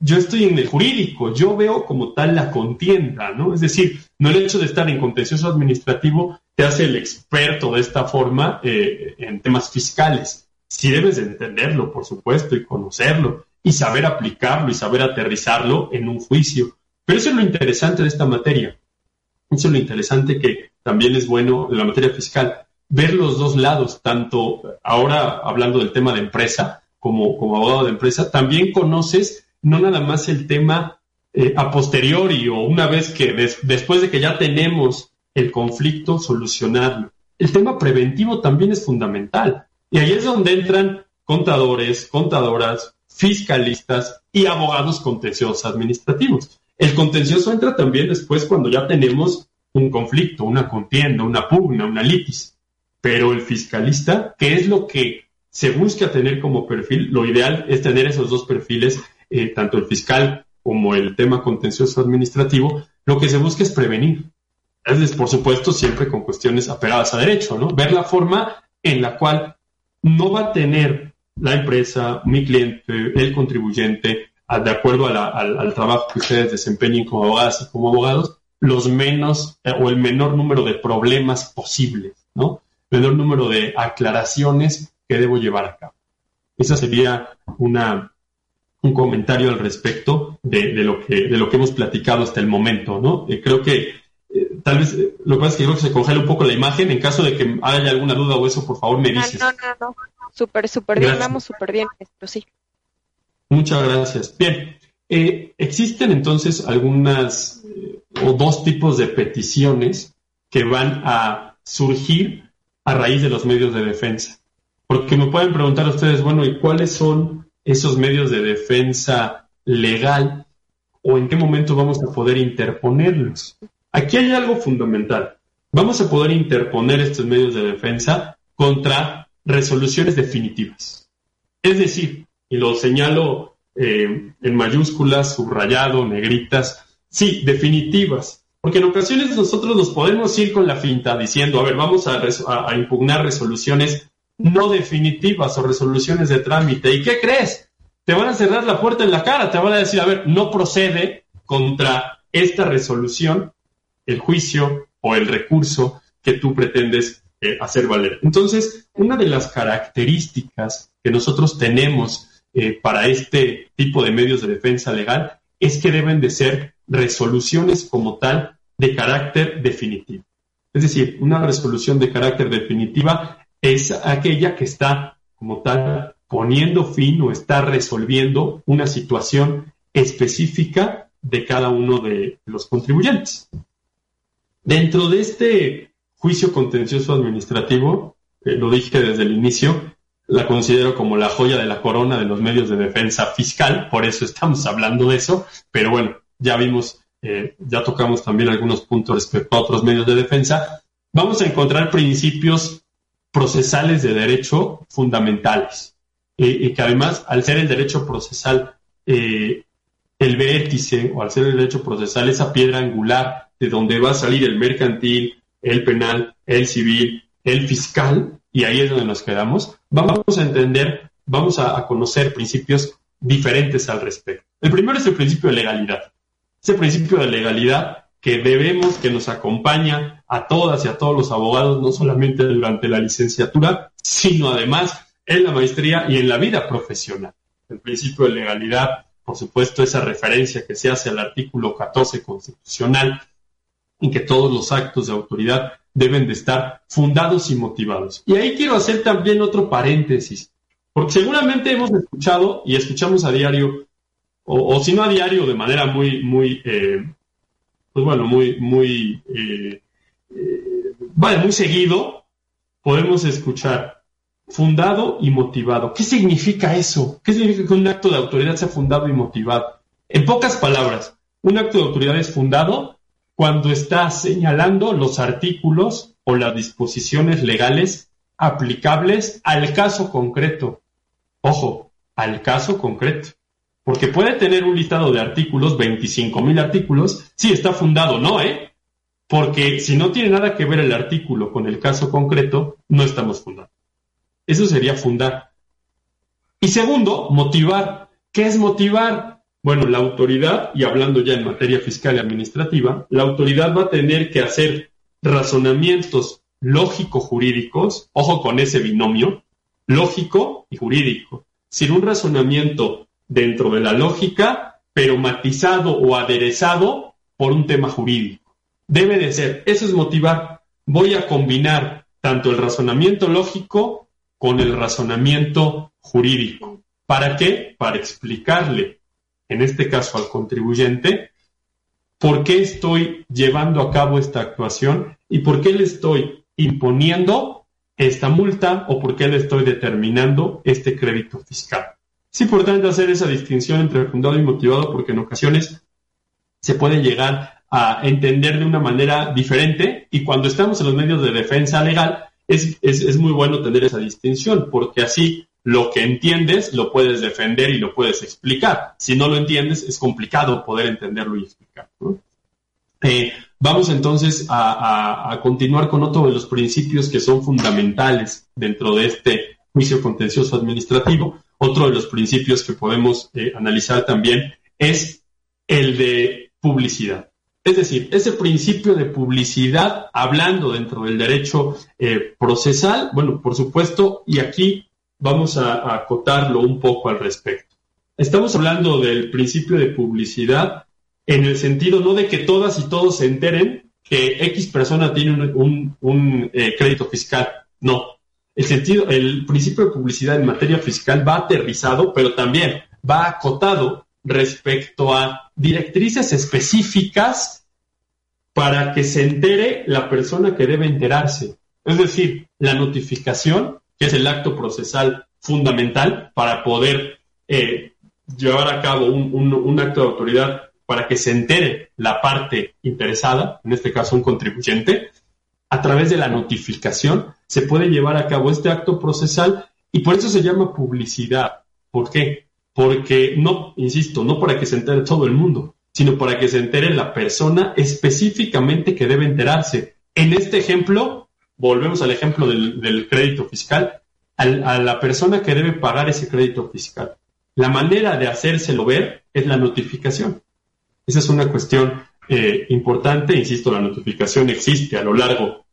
D: yo estoy en el jurídico, yo veo como tal la contienda, ¿no? Es decir, no el hecho de estar en contencioso administrativo te hace el experto de esta forma eh, en temas fiscales sí debes entenderlo, por supuesto, y conocerlo, y saber aplicarlo y saber aterrizarlo en un juicio. Pero eso es lo interesante de esta materia. Eso es lo interesante que también es bueno en la materia fiscal, ver los dos lados, tanto ahora hablando del tema de empresa, como, como abogado de empresa, también conoces no nada más el tema eh, a posteriori o una vez que después de que ya tenemos el conflicto, solucionarlo el tema preventivo también es fundamental. Y ahí es donde entran contadores, contadoras, fiscalistas y abogados contenciosos administrativos. El contencioso entra también después cuando ya tenemos un conflicto, una contienda, una pugna, una litis. Pero el fiscalista, ¿qué es lo que se busca tener como perfil? Lo ideal es tener esos dos perfiles, eh, tanto el fiscal como el tema contencioso administrativo. Lo que se busca es prevenir. Es, por supuesto, siempre con cuestiones apegadas a derecho, ¿no? Ver la forma en la cual no va a tener la empresa, mi cliente, el contribuyente, de acuerdo al, trabajo que ustedes desempeñen como abogadas y como abogados, los menos eh, o el menor número de problemas posibles, ¿no? Menor número de aclaraciones que debo llevar a cabo. Esa sería una, un comentario al respecto de, lo que, de lo que hemos platicado hasta el momento, ¿no? Eh, creo que eh, tal vez lo que pasa es que creo que se congela un poco la imagen. En caso de que haya alguna duda o eso, por favor me dices.
C: No, no, no. Súper, súper bien. Vamos súper bien. Esto sí.
D: Muchas gracias. Bien. existen entonces algunas o dos tipos de peticiones que van a surgir a raíz de los medios de defensa. Porque me pueden preguntar ustedes, bueno, ¿y cuáles son esos medios de defensa legal o en qué momento vamos a poder interponerlos? Aquí hay algo fundamental. Vamos a poder interponer estos medios de defensa contra resoluciones definitivas. Es decir, y lo señalo eh, en mayúsculas, subrayado, negritas, Sí, definitivas. Porque en ocasiones nosotros nos podemos ir con la finta diciendo, a ver, vamos a, impugnar resoluciones no definitivas o resoluciones de trámite. ¿Y qué crees? Te van a cerrar la puerta en la cara, te van a decir, a ver, no procede contra esta resolución el juicio o el recurso que tú pretendes eh, hacer valer. Entonces, una de las características que nosotros tenemos eh, para este tipo de medios de defensa legal es que deben de ser resoluciones como tal de carácter definitivo. Es decir, una resolución de carácter definitiva es aquella que está como tal poniendo fin o está resolviendo una situación específica de cada uno de los contribuyentes. Dentro de este juicio contencioso administrativo, eh, lo dije desde el inicio, la considero como la joya de la corona de los medios de defensa fiscal, por eso estamos hablando de eso, pero bueno, ya vimos, eh, ya tocamos también algunos puntos respecto a otros medios de defensa, vamos a encontrar principios procesales de derecho fundamentales, eh, y que además, al ser el derecho procesal eh, el vértice, o al ser el derecho procesal esa piedra angular de donde va a salir el mercantil, el penal, el civil, el fiscal, y ahí es donde nos quedamos, vamos a entender, vamos a, conocer principios diferentes al respecto. El primero es el principio de legalidad. Ese principio de legalidad que debemos, que nos acompaña a todas y a todos los abogados, no solamente durante la licenciatura, sino además en la maestría y en la vida profesional. El principio de legalidad, por supuesto, esa referencia que se hace al artículo 14 constitucional, en que todos los actos de autoridad deben de estar fundados y motivados. Y ahí quiero hacer también otro paréntesis, porque seguramente hemos escuchado y escuchamos a diario, o, si no a diario, de manera muy, muy, eh, pues bueno, muy, muy, eh, eh, vale, muy seguido, podemos escuchar fundado y motivado. ¿Qué significa eso? ¿Qué significa que un acto de autoridad sea fundado y motivado? En pocas palabras, un acto de autoridad es fundado cuando está señalando los artículos o las disposiciones legales aplicables al caso concreto. Ojo, al caso concreto. Porque puede tener un listado de artículos, 25.000 artículos, sí está fundado, ¿no? ¿Eh? Porque si no tiene nada que ver el artículo con el caso concreto, no estamos fundando. Eso sería fundar. Y segundo, motivar. ¿Qué es motivar? Bueno, la autoridad, y hablando ya en materia fiscal y administrativa, la autoridad va a tener que hacer razonamientos lógico-jurídicos, ojo con ese binomio, lógico y jurídico, sin un razonamiento dentro de la lógica, pero matizado o aderezado por un tema jurídico. Debe de ser, eso es motivar, voy a combinar tanto el razonamiento lógico con el razonamiento jurídico. ¿Para qué? Para explicarle en este caso al contribuyente, por qué estoy llevando a cabo esta actuación y por qué le estoy imponiendo esta multa o por qué le estoy determinando este crédito fiscal. Es importante hacer esa distinción entre fundado y motivado porque en ocasiones se puede llegar a entender de una manera diferente y cuando estamos en los medios de defensa legal es, es, muy bueno tener esa distinción porque así lo que entiendes lo puedes defender y lo puedes explicar. Si no lo entiendes es complicado poder entenderlo y explicarlo. Eh, vamos entonces a, continuar con otro de los principios que son fundamentales dentro de este juicio contencioso administrativo. Otro de los principios que podemos eh, analizar también es el de publicidad. Es decir, ese principio de publicidad, hablando dentro del derecho eh, procesal, bueno, por supuesto, y aquí vamos a acotarlo un poco al respecto. Estamos hablando del principio de publicidad en el sentido no de que todas y todos se enteren que X persona tiene un, eh, crédito fiscal. No. El principio de publicidad en materia fiscal va aterrizado, pero también va acotado respecto a directrices específicas para que se entere la persona que debe enterarse. Es decir, la notificación, que es el acto procesal fundamental para poder eh, llevar a cabo un acto de autoridad para que se entere la parte interesada, en este caso un contribuyente, a través de la notificación se puede llevar a cabo este acto procesal y por eso se llama publicidad. ¿Por qué? Porque no, insisto, no para que se entere todo el mundo, sino para que se entere la persona específicamente que debe enterarse. En este ejemplo, volvemos al ejemplo del, crédito fiscal, a la persona que debe pagar ese crédito fiscal. La manera de hacérselo ver es la notificación. Esa es una cuestión eh, importante. Insisto, la notificación existe a lo largo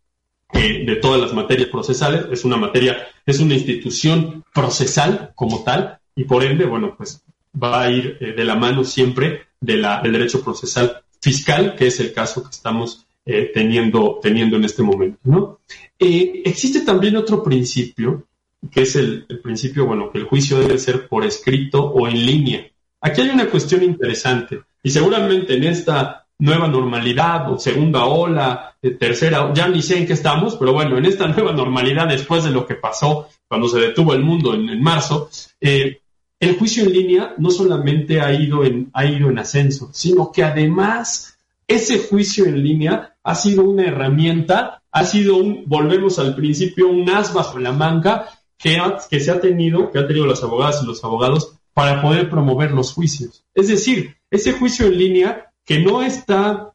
D: eh, de todas las materias procesales. Es una materia, es una institución procesal como tal y por ende, bueno, pues va a ir eh, de la mano siempre del derecho procesal fiscal, que es el caso que estamos teniendo, teniendo en este momento. ¿no? existe también otro principio, que es el principio, bueno, que el juicio debe ser por escrito o en línea. Aquí hay una cuestión interesante. Y seguramente en esta nueva normalidad o segunda ola, eh, tercera, ya ni sé en qué estamos, pero bueno, en esta nueva normalidad después de lo que pasó cuando se detuvo el mundo en, marzo, eh, el juicio en línea no solamente ha ido, en, ha ido en ascenso, sino que además ese juicio en línea ha sido una herramienta, ha sido un, volvemos al principio, un as bajo la manga que, que se ha tenido, que han tenido las abogadas y los abogados para poder promover los juicios. Es decir, ese juicio en línea que no está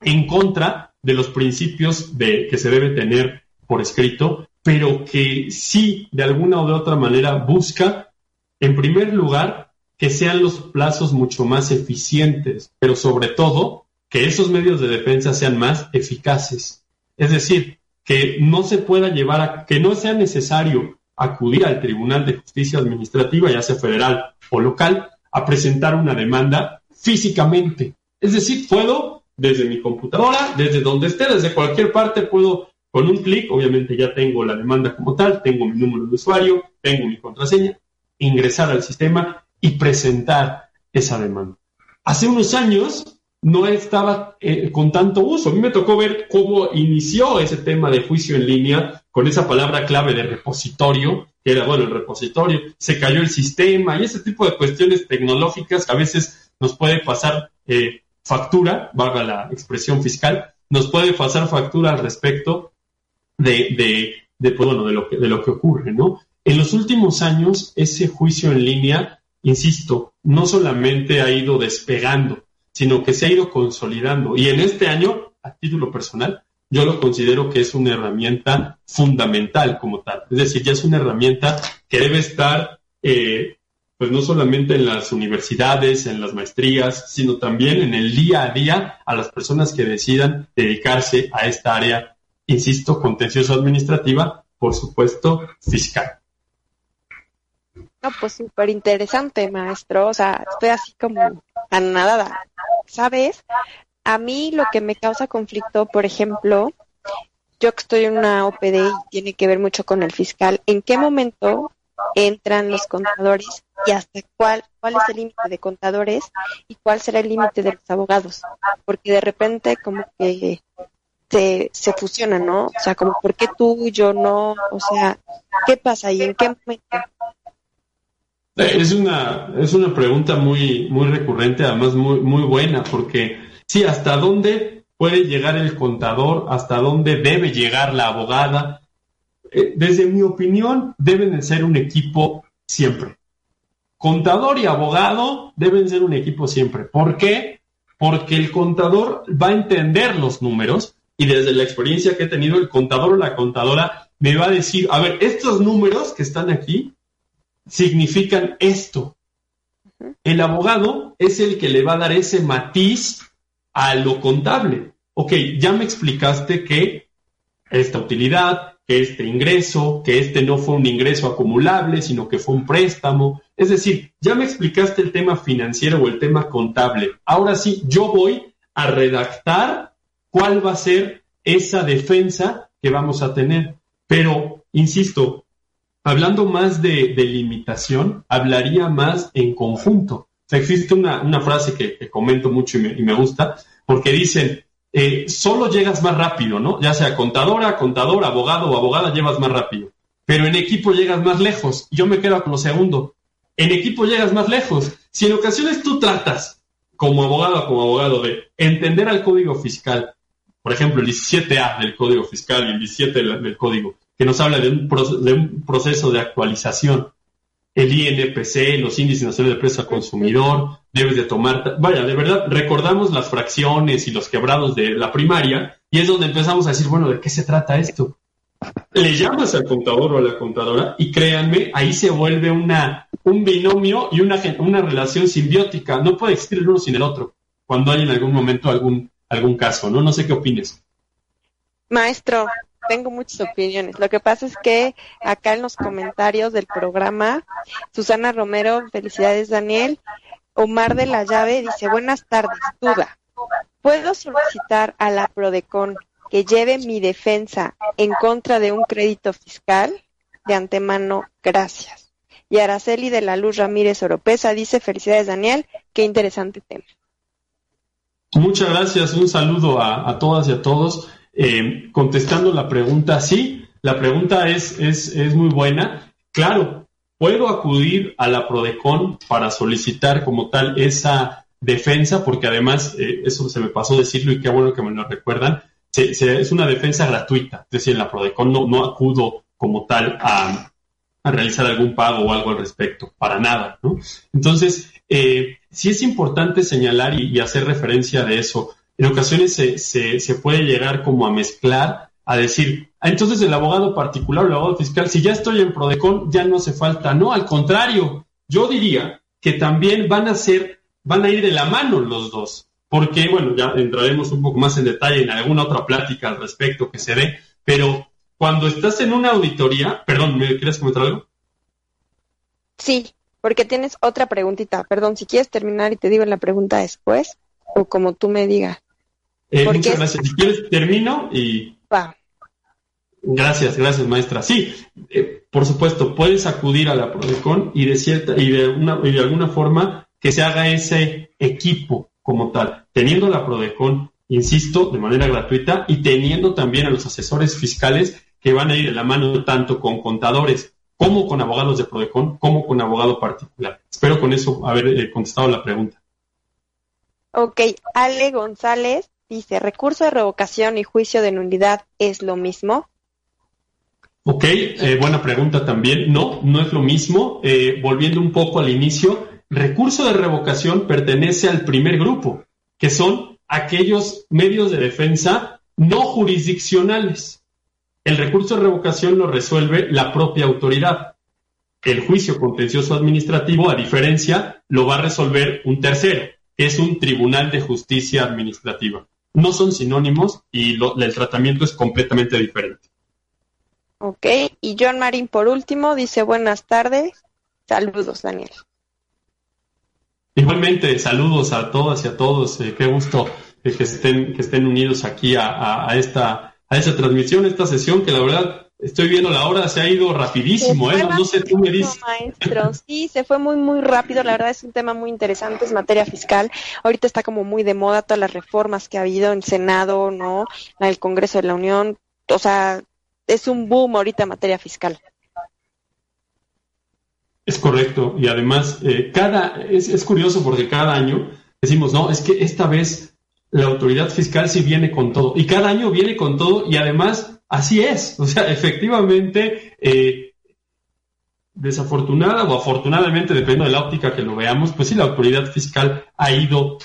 D: en contra de los principios de, que se debe tener por escrito, pero que sí, de alguna de otra manera, busca, en primer lugar, que sean los plazos mucho más eficientes, pero sobre todo, que esos medios de defensa sean más eficaces. Es decir, que no se pueda llevar a, que no sea necesario acudir al Tribunal de Justicia Administrativa, ya sea federal o local, a presentar una demanda físicamente. Es decir, puedo desde mi computadora, desde donde esté, desde cualquier parte, puedo con un clic, obviamente ya tengo la demanda como tal, tengo mi número de usuario, tengo mi contraseña, ingresar al sistema y presentar esa demanda. Hace unos años no estaba eh, con tanto uso. A mí me tocó ver cómo inició ese tema de juicio en línea con esa palabra clave de repositorio, que era, bueno, el repositorio, se cayó el sistema y ese tipo de cuestiones tecnológicas que a veces nos puede pasar eh, factura, valga la expresión fiscal, nos puede pasar factura al respecto de, de, de, pues, bueno, de, lo que, de lo que ocurre, ¿no? En los últimos años, ese juicio en línea, insisto, no solamente ha ido despegando, sino que se ha ido consolidando. Y en este año, a título personal, yo lo considero que es una herramienta fundamental como tal. Es decir, ya es una herramienta que debe estar, eh, pues no solamente en las universidades, en las maestrías, sino también en el día a día a las personas que decidan dedicarse a esta área, insisto, contencioso administrativa, por supuesto, fiscal.
C: No, pues súper interesante, maestro. O sea, estoy así como nada. ¿Sabes? A mí lo que me causa conflicto, por ejemplo, yo que estoy en una OPD y tiene que ver mucho con el fiscal, ¿en qué momento entran los contadores y hasta cuál, cuál es el límite de contadores y cuál será el límite de los abogados? Porque de repente como que se, se fusionan, ¿no? O sea, como, ¿por qué tú y yo no? O sea, ¿qué pasa ahí? ¿En qué momento?
D: Es una, es una pregunta muy, muy recurrente, además muy, muy buena, porque sí, ¿hasta dónde puede llegar el contador? ¿Hasta dónde debe llegar la abogada? Eh, desde mi opinión, deben de ser un equipo siempre. Contador y abogado deben ser un equipo siempre. ¿Por qué? Porque el contador va a entender los números y desde la experiencia que he tenido, el contador o la contadora me va a decir, a ver, estos números que están aquí significan esto. El abogado es el que le va a dar ese matiz a lo contable. Ok, ya me explicaste que esta utilidad, que este ingreso, que este no fue un ingreso acumulable, sino que fue un préstamo. Es decir, ya me explicaste el tema financiero o el tema contable. Ahora sí, yo voy a redactar cuál va a ser esa defensa que vamos a tener. Pero, insisto, hablando más de, limitación, hablaría más en conjunto. existe una, frase que, comento mucho y me, gusta, porque dicen, eh, solo llegas más rápido, ¿no? Ya sea contadora, contador, abogado o abogada, llevas más rápido. Pero en equipo llegas más lejos. Yo me quedo con lo segundo. En equipo llegas más lejos. Si en ocasiones tú tratas, como abogado como abogado, de entender al código fiscal, por ejemplo, el 17A del código fiscal y el 17 del código, que nos habla de un, de un proceso de actualización. El INPC, los índices nacionales de precio al consumidor, debes de tomar, vaya, de verdad, recordamos las fracciones y los quebrados de la primaria y es donde empezamos a decir, bueno, ¿de qué se trata esto? Le llamas al contador o a la contadora y créanme, ahí se vuelve una, un binomio y una, una relación simbiótica. No puede existir el uno sin el otro cuando hay en algún momento algún, algún caso, ¿no? No sé qué opines.
C: Maestro, tengo muchas opiniones. Lo que pasa es que acá en los comentarios del programa, Susana Romero, felicidades Daniel, Omar de la Llave dice, buenas tardes, duda. ¿Puedo solicitar a la Prodecon que lleve mi defensa en contra de un crédito fiscal? De antemano, gracias. Y Araceli de la Luz Ramírez Oropesa dice, felicidades Daniel, qué interesante tema.
D: Muchas gracias, un saludo a, a todas y a todos. Eh, contestando la pregunta, sí, la pregunta es, es, es muy buena. Claro, puedo acudir a la PRODECON para solicitar como tal esa defensa, porque además, eh, eso se me pasó decirlo y qué bueno que me lo recuerdan, es una defensa gratuita, es decir, en la PRODECON no, no acudo como tal a, realizar algún pago o algo al respecto, para nada, ¿no? Entonces, eh, sí es importante señalar y hacer referencia de eso en ocasiones se, se, puede llegar como a mezclar, a decir, ah, entonces el abogado particular o el abogado fiscal, si ya estoy en Prodecon, ya no hace falta. No, al contrario, yo diría que también van a ser, van a ir de la mano los dos. Porque, bueno, ya entraremos un poco más en detalle en alguna otra plática al respecto que se dé, pero cuando estás en una auditoría, perdón, ¿me quieres comentar algo?
C: Sí, porque tienes otra preguntita. Perdón, si quieres terminar y te digo la pregunta después, o como tú me digas.
D: Eh, muchas gracias. Si quieres, termino y... Gracias, gracias, maestra. Sí, eh, por supuesto, puedes acudir a la Prodecon y de cierta y de, una, y de alguna forma que se haga ese equipo como tal, teniendo la Prodecon, insisto, de manera gratuita y teniendo también a los asesores fiscales que van a ir de la mano tanto con contadores como con abogados de Prodecon, como con abogado particular. Espero con eso haber eh, contestado la pregunta.
C: Ok, Ale González dice, ¿recurso de revocación y juicio de nulidad es lo mismo?
D: Ok, eh, buena pregunta también. No, no es lo mismo. Eh, volviendo un poco al inicio, recurso de revocación pertenece al primer grupo, que son aquellos medios de defensa no jurisdiccionales. El recurso de revocación lo resuelve la propia autoridad. El juicio contencioso administrativo, a diferencia, lo va a resolver un tercero, es un tribunal de justicia administrativa no son sinónimos y el tratamiento es completamente diferente.
C: Ok, y John Marín por último dice buenas tardes, saludos Daniel.
D: Igualmente, saludos a todas y a todos, eh, qué gusto que, estén, que estén unidos aquí a, esta, a esta transmisión, esta sesión que la verdad Estoy viendo la hora, se ha ido rapidísimo, ¿eh? No sé, tú me dices.
C: Maestro, sí, se fue muy, muy rápido. La verdad es un tema muy interesante, es materia fiscal. Ahorita está como muy de moda todas las reformas que ha habido en Senado, ¿no? En el Congreso de la Unión. O sea, es un boom ahorita en materia fiscal.
D: Es correcto. Y además, eh, cada, es, es curioso porque cada año decimos, no, es que esta vez la autoridad fiscal sí viene con todo. Y cada año viene con todo y además Así es, o sea, efectivamente, eh, desafortunada o afortunadamente, depende de la óptica que lo veamos, pues sí, la autoridad fiscal ha ido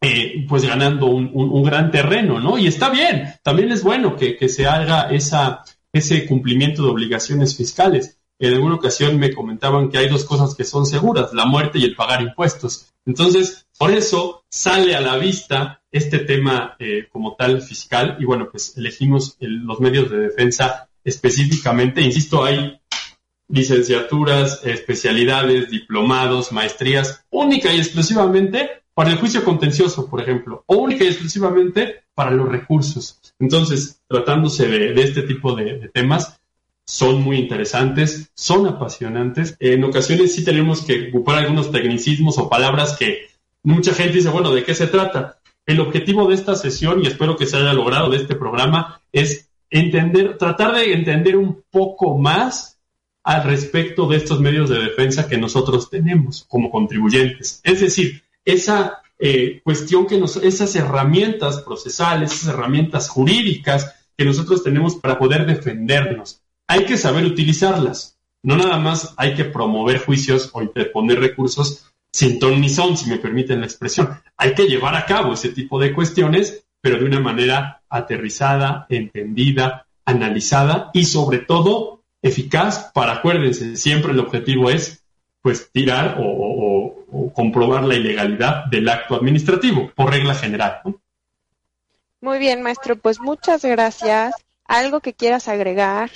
D: eh, pues ganando un, gran terreno, ¿no? Y está bien, también es bueno que, se haga esa, ese cumplimiento de obligaciones fiscales. En alguna ocasión me comentaban que hay dos cosas que son seguras, la muerte y el pagar impuestos. Entonces, por eso sale a la vista este tema eh, como tal fiscal y bueno, pues elegimos los medios de defensa específicamente. Insisto, hay licenciaturas, especialidades, diplomados, maestrías, única y exclusivamente para el juicio contencioso, por ejemplo, o única y exclusivamente para los recursos. Entonces, tratándose de, este tipo de, temas, son muy interesantes, son apasionantes. En ocasiones sí tenemos que ocupar algunos tecnicismos o palabras que mucha gente dice, bueno, ¿de qué se trata? El objetivo de esta sesión, y espero que se haya logrado de este programa, es entender, tratar de entender un poco más al respecto de estos medios de defensa que nosotros tenemos como contribuyentes. Es decir, esa eh, cuestión que nos, esas herramientas procesales, esas herramientas jurídicas que nosotros tenemos para poder defendernos. Hay que saber utilizarlas. No nada más hay que promover juicios o interponer recursos sin ton ni son, si me permiten la expresión. Hay que llevar a cabo ese tipo de cuestiones, pero de una manera aterrizada, entendida, analizada y sobre todo eficaz para, acuérdense, siempre el objetivo es pues tirar o, comprobar la ilegalidad del acto administrativo, por regla general.
C: Muy bien, maestro, pues muchas gracias. ¿Algo que quieras agregar?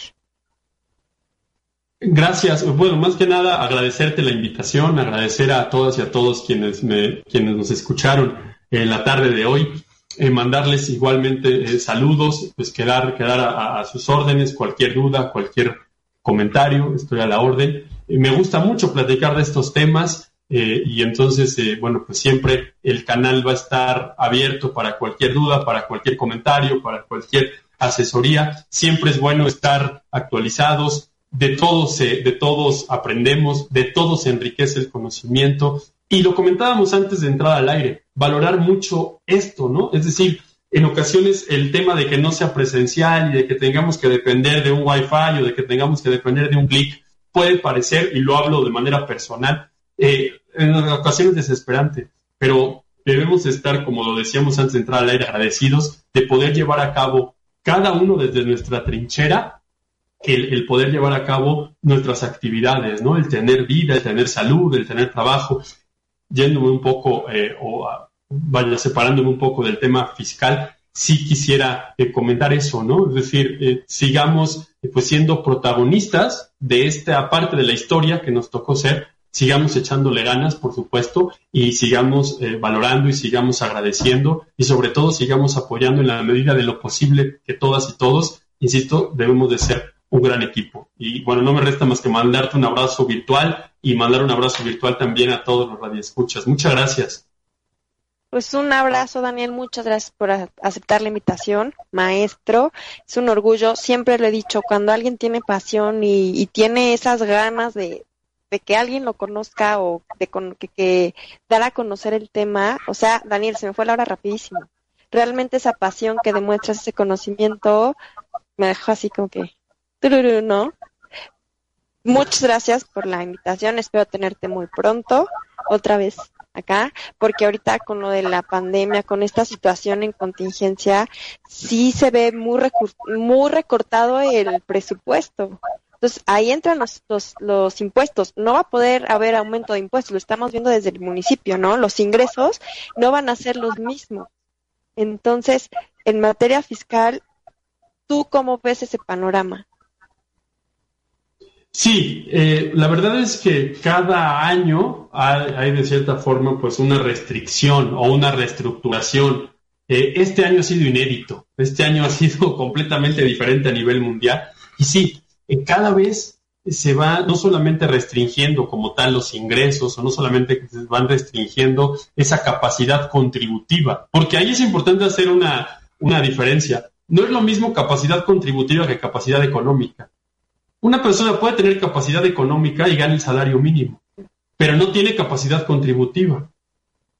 D: Gracias. Bueno, más que nada agradecerte la invitación, agradecer a todas y a todos quienes, quienes nos escucharon en la tarde de hoy, eh, mandarles igualmente eh, saludos, pues quedar, quedar a, sus órdenes, cualquier duda, cualquier comentario, estoy a la orden. Eh, me gusta mucho platicar de estos temas y entonces, bueno, pues siempre el canal va a estar abierto para cualquier duda, para cualquier comentario, para cualquier asesoría. Siempre es bueno estar actualizados, de todos, de todos aprendemos, de todos se enriquece el conocimiento. Y lo comentábamos antes de entrar al aire, valorar mucho esto, ¿no? Es decir, en ocasiones el tema de que no sea presencial y de que tengamos que depender de un wifi o de que tengamos que depender de un clic puede parecer, y lo hablo de manera personal, eh, en ocasiones desesperante, pero debemos estar, como lo decíamos antes de entrar al aire, agradecidos de poder llevar a cabo cada uno desde nuestra trinchera el, poder llevar a cabo nuestras actividades, ¿no? El tener vida, el tener salud, el tener trabajo. Yéndome un poco, eh, o vaya separándome un poco del tema fiscal, sí quisiera eh, comentar eso, ¿no? Es decir, eh, sigamos pues siendo protagonistas de esta parte de la historia que nos tocó ser, sigamos echándole ganas, por supuesto, y sigamos valorando y sigamos agradeciendo y sobre todo sigamos apoyando en la medida de lo posible que todas y todos, insisto, debemos de ser un gran equipo. Y bueno, no me resta más que mandarte un abrazo virtual y mandar un abrazo virtual también a todos los radioescuchas. Muchas gracias.
C: Pues un abrazo, Daniel. Muchas gracias por aceptar la invitación, maestro. Es un orgullo. Siempre lo he dicho, cuando alguien tiene pasión y, tiene esas ganas de, que alguien lo conozca o de que, que dar a conocer el tema, o sea, Daniel, se me fue la hora rapidísimo. Realmente esa pasión que demuestras, ese conocimiento, me dejó así como que ¿no? Muchas gracias por la invitación. Espero tenerte muy pronto otra vez acá, porque ahorita con lo de la pandemia, con esta situación en contingencia, sí se ve muy, muy recortado el presupuesto. Entonces, ahí entran los, los, los, impuestos. No va a poder haber aumento de impuestos, lo estamos viendo desde el municipio, ¿no? Los ingresos no van a ser los mismos. Entonces, en materia fiscal, ¿tú cómo ves ese panorama?
D: Sí, eh, la verdad es que cada año hay, de cierta forma pues una restricción o una reestructuración. Eh, este año ha sido inédito, este año ha sido completamente diferente a nivel mundial Y sí, cada vez se va no solamente restringiendo como tal los ingresos o no solamente se van restringiendo esa capacidad contributiva, porque ahí es importante hacer una, una diferencia. No es lo mismo capacidad contributiva que capacidad económica. Una persona puede tener capacidad económica y gana el salario mínimo, pero no tiene capacidad contributiva.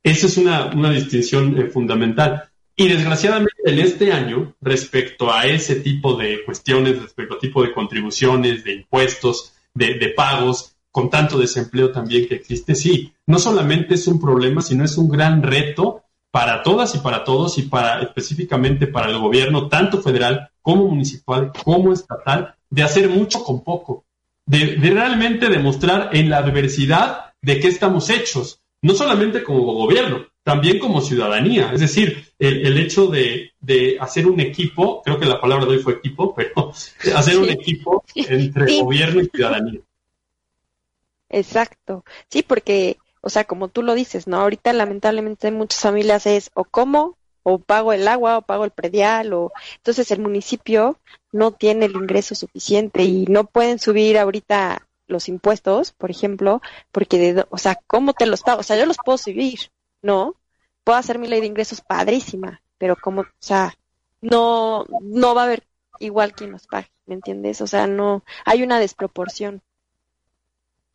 D: Esa es una, una distinción eh, fundamental. Y desgraciadamente en este año, respecto a ese tipo de cuestiones, respecto a tipo de contribuciones, de impuestos, de, de pagos, con tanto desempleo también que existe, sí, no solamente es un problema, sino es un gran reto para todas y para todos y para específicamente para el gobierno, tanto federal como municipal, como estatal, de hacer mucho con poco, de, de realmente demostrar en la adversidad de qué estamos hechos, no solamente como gobierno, también como ciudadanía. Es decir, el, hecho de, hacer un equipo, creo que la palabra de hoy fue equipo, pero hacer un equipo entre gobierno y ciudadanía.
C: Exacto. Sí, porque, o sea, como tú lo dices, ¿no? Ahorita lamentablemente en muchas familias es o como, o pago el agua, o pago el predial, o entonces el municipio no tiene el ingreso suficiente y no pueden subir ahorita los impuestos, por ejemplo, porque, de, o sea, ¿cómo te los pago? O sea, yo los puedo subir, ¿no? Puedo hacer mi ley de ingresos padrísima, pero como, o sea, no, no va a haber igual quien los pague, ¿me entiendes? O sea, no, hay una desproporción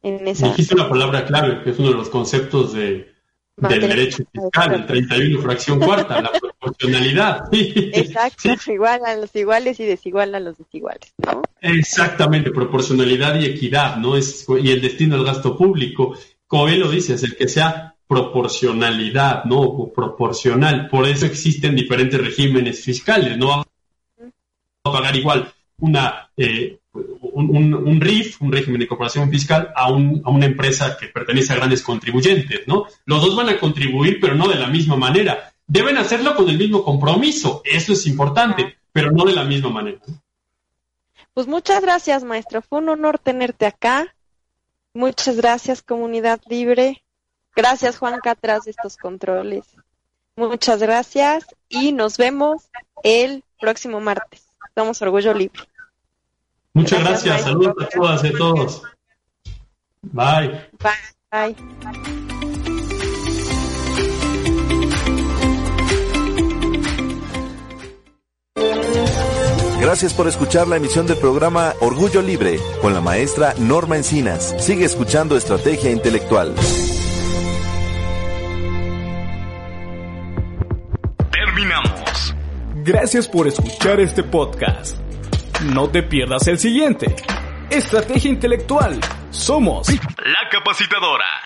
D: en esa. Dijiste una palabra clave, que es uno de los conceptos de, del derecho fiscal, el 31 fracción cuarta, la proporcionalidad.
C: Exacto, igual a los iguales y desigual a los desiguales, ¿no?
D: Exactamente, proporcionalidad y equidad, ¿no? Es, y el destino del gasto público. Como bien lo dices, el que sea proporcionalidad, ¿no? O proporcional. Por eso existen diferentes regímenes fiscales. No va a pagar igual una, eh, un, un, RIF, un régimen de incorporación fiscal, a, un, a una empresa que pertenece a grandes contribuyentes, ¿no? Los dos van a contribuir, pero no de la misma manera. Deben hacerlo con el mismo compromiso, eso es importante, pero no de la misma manera.
C: Pues muchas gracias, maestro. Fue un honor tenerte acá. Muchas gracias, comunidad libre. Gracias, Juanca, atrás de estos controles. Muchas gracias y nos vemos el próximo martes. Somos Orgullo Libre.
D: Muchas gracias. Saludos a todas y a todos. Bye.
C: Bye.
B: Gracias por escuchar la emisión del programa Orgullo Libre con la maestra Norma Encinas. Sigue escuchando Estrategia Intelectual.
A: Terminamos. Gracias por escuchar este podcast. No te pierdas el siguiente. Estrategia Intelectual. Somos la capacitadora.